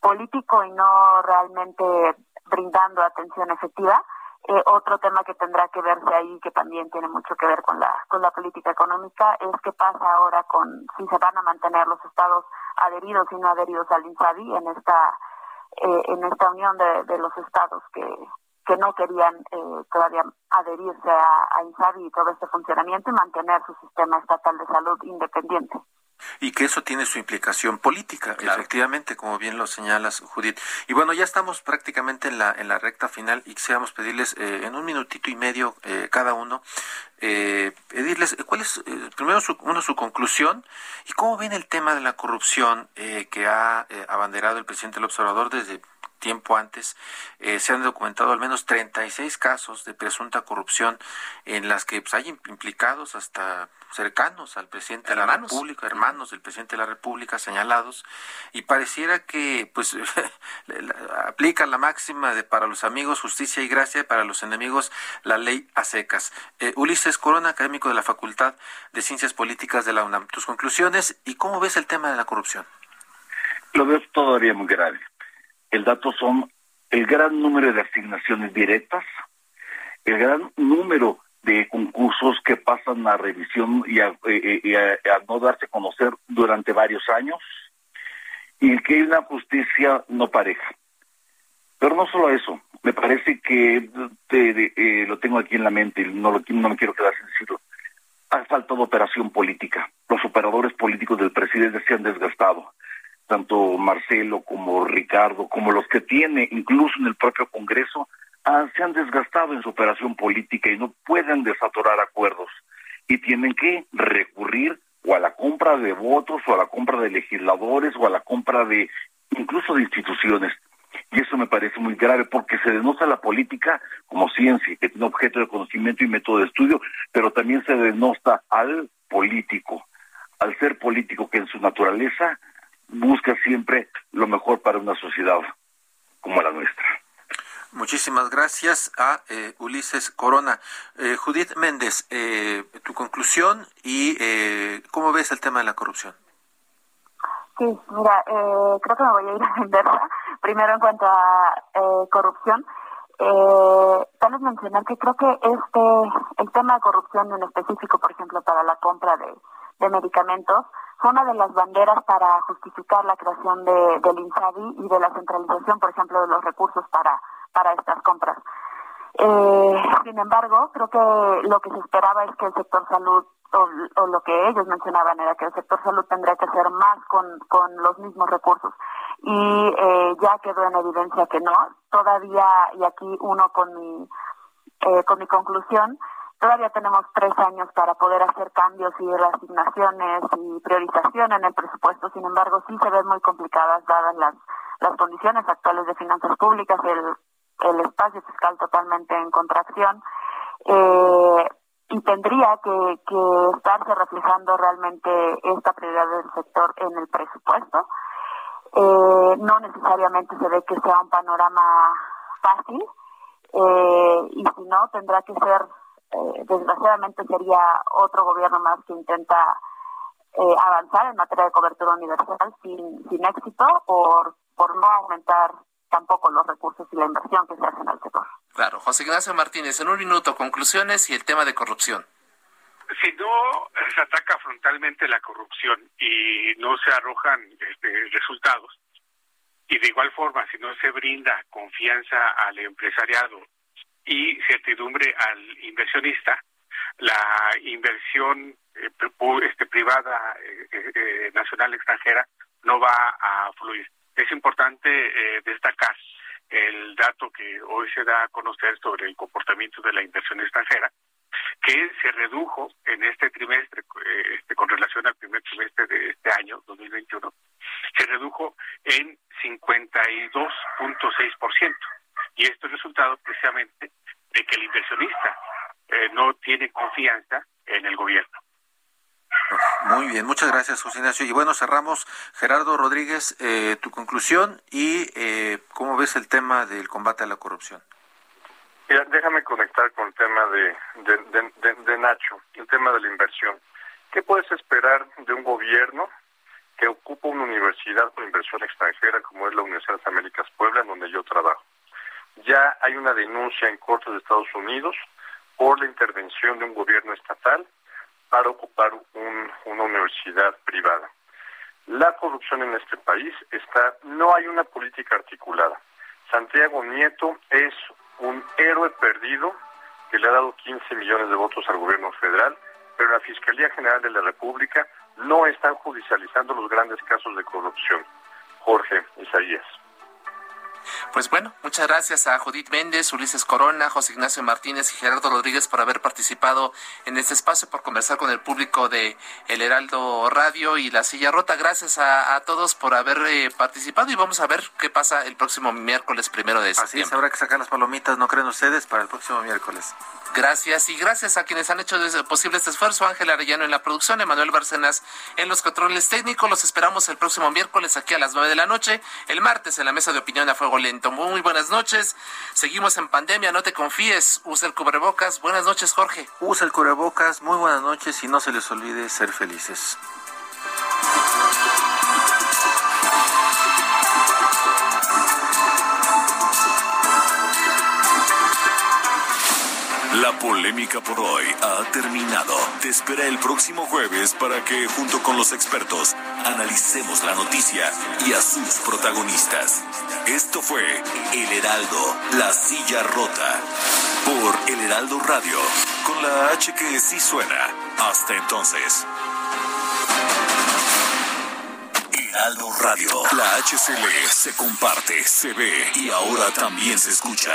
H: político y no realmente brindando atención efectiva. Eh, otro tema que tendrá que verse ahí, que también tiene mucho que ver con la con la política económica, es qué pasa ahora con si se van a mantener los estados adheridos y no adheridos al INSABI en esta eh, en esta unión de, de, los estados que que no querían eh, todavía adherirse a, a y todo este funcionamiento y mantener su sistema estatal de salud independiente
G: y que eso tiene su implicación política, efectivamente, como bien lo señalas, Judith. Y bueno, ya estamos prácticamente en la, en la recta final y quisiéramos pedirles eh, en un minutito y medio eh, cada uno, eh, pedirles cuál es, eh, primero, su, uno, su conclusión y cómo viene el tema de la corrupción eh, que ha abanderado el presidente del observador desde tiempo antes, eh, se han documentado al menos 36 casos de presunta corrupción en las que pues, hay implicados hasta cercanos al presidente de la República, hermanos del presidente de la República señalados, y pareciera que pues (laughs) aplica la máxima de para los amigos justicia y gracia, y para los enemigos la ley a secas. Eh, Ulises Corona, académico de la Facultad de Ciencias Políticas de la UNAM. Tus conclusiones y cómo ves el tema de la corrupción.
J: Lo veo todavía muy grave el dato son el gran número de asignaciones directas, el gran número de concursos que pasan a revisión y a, eh, eh, no darse a conocer durante varios años, y que hay una justicia no pareja. Pero no solo eso, me parece que eh, lo tengo aquí en la mente no, lo, no me quiero quedar sin decirlo. Ha faltado operación política. Los operadores políticos del presidente se han desgastado tanto Marcelo como Ricardo, como los que tiene incluso en el propio Congreso, ah, se han desgastado en su operación política y no pueden desatorar acuerdos y tienen que recurrir o a la compra de votos o a la compra de legisladores o a la compra de incluso de instituciones. Y eso me parece muy grave porque se denosta la política como ciencia, que tiene objeto de conocimiento y método de estudio, pero también se denosta al político, al ser político que en su naturaleza busca siempre lo mejor para una sociedad como la nuestra.
G: Muchísimas gracias a eh, Ulises Corona. Eh, Judith Méndez, eh, tu conclusión y eh, cómo ves el tema de la corrupción.
H: Sí, mira, eh, creo que me voy a ir a venderla. Primero en cuanto a eh, corrupción, eh, tal vez mencionar que creo que este, el tema de corrupción en específico, por ejemplo, para la compra de, de medicamentos, fue una de las banderas para justificar la creación de, del INSABI y de la centralización, por ejemplo, de los recursos para, para estas compras. Eh, sin embargo, creo que lo que se esperaba es que el sector salud o, lo que ellos mencionaban era que el sector salud tendría que hacer más con, con los mismos recursos. Y eh, ya quedó en evidencia que no. Todavía, y aquí uno con mi, eh, con mi conclusión, todavía tenemos tres años para poder hacer cambios y reasignaciones y priorización en el presupuesto. Sin embargo, sí se ven muy complicadas dadas las, las condiciones actuales de finanzas públicas, el, el espacio fiscal totalmente en contracción. Eh, y tendría que, que estarse reflejando realmente esta prioridad del sector en el presupuesto. Eh, no necesariamente se ve que sea un panorama fácil eh, y si no tendrá que ser, eh, desgraciadamente sería otro gobierno más que intenta eh, avanzar en materia de cobertura universal sin, sin éxito por, por no aumentar tampoco los recursos y la inversión que se hacen al sector.
F: Claro, José Ignacio Martínez, en un minuto, conclusiones y el tema de corrupción.
K: Si no se ataca frontalmente la corrupción y no se arrojan este, resultados, y de igual forma, si no se brinda confianza al empresariado y certidumbre al inversionista, la inversión eh, este, privada, eh, eh, nacional, extranjera, no va a fluir. Es importante destacar el dato que hoy se da a conocer sobre el comportamiento de la inversión extranjera, que se redujo en este trimestre este, con relación al primer trimestre de este año, 2021, se redujo en 52.6%. Y esto es resultado precisamente de que el inversionista eh, no tiene confianza en el gobierno.
G: Muy bien, muchas gracias, José Ignacio. Y bueno, cerramos. Gerardo Rodríguez, eh, tu conclusión y eh, cómo ves el tema del combate a la corrupción.
I: Mira, déjame conectar con el tema de, de, de, Nacho, el tema de la inversión. ¿Qué puedes esperar de un gobierno que ocupa una universidad con inversión extranjera como es la Universidad de las Américas Puebla, en donde yo trabajo? Ya hay una denuncia en Corte de Estados Unidos por la intervención de un gobierno estatal para ocupar una universidad privada. La corrupción en este país está, no hay una política articulada. Santiago Nieto es un héroe perdido que le ha dado 15 millones de votos al gobierno federal, pero la Fiscalía General de la República no está judicializando los grandes casos de corrupción. Jorge Isaías.
F: Pues bueno, muchas gracias a Judith Méndez, Ulises Corona, José Ignacio Martínez y Gerardo Rodríguez por haber participado en este espacio, por conversar con el público de El Heraldo Radio y La Silla Rota. Gracias a, todos por haber eh, participado y vamos a ver qué pasa el próximo miércoles primero de septiembre.
G: Así es, habrá que sacar las palomitas, ¿no creen ustedes? Para el próximo miércoles.
F: Gracias y gracias a quienes han hecho posible este esfuerzo. Ángel Arellano en la producción, Emanuel Barcenas en los controles técnicos. Los esperamos el próximo miércoles aquí a las nueve de la noche. El martes en la mesa de opinión a lento. Muy buenas noches. Seguimos en pandemia, no te confíes. Usa el cubrebocas. Buenas noches, Jorge.
G: Usa el cubrebocas. Muy buenas noches y no se les olvide ser felices.
B: La polémica por hoy ha terminado. Te espera el próximo jueves para que, junto con los expertos, analicemos la noticia y a sus protagonistas. Esto fue El Heraldo, la silla rota, por El Heraldo Radio, con la H que sí suena. Hasta entonces. Heraldo Radio, la HCL se comparte, se ve y ahora también se escucha.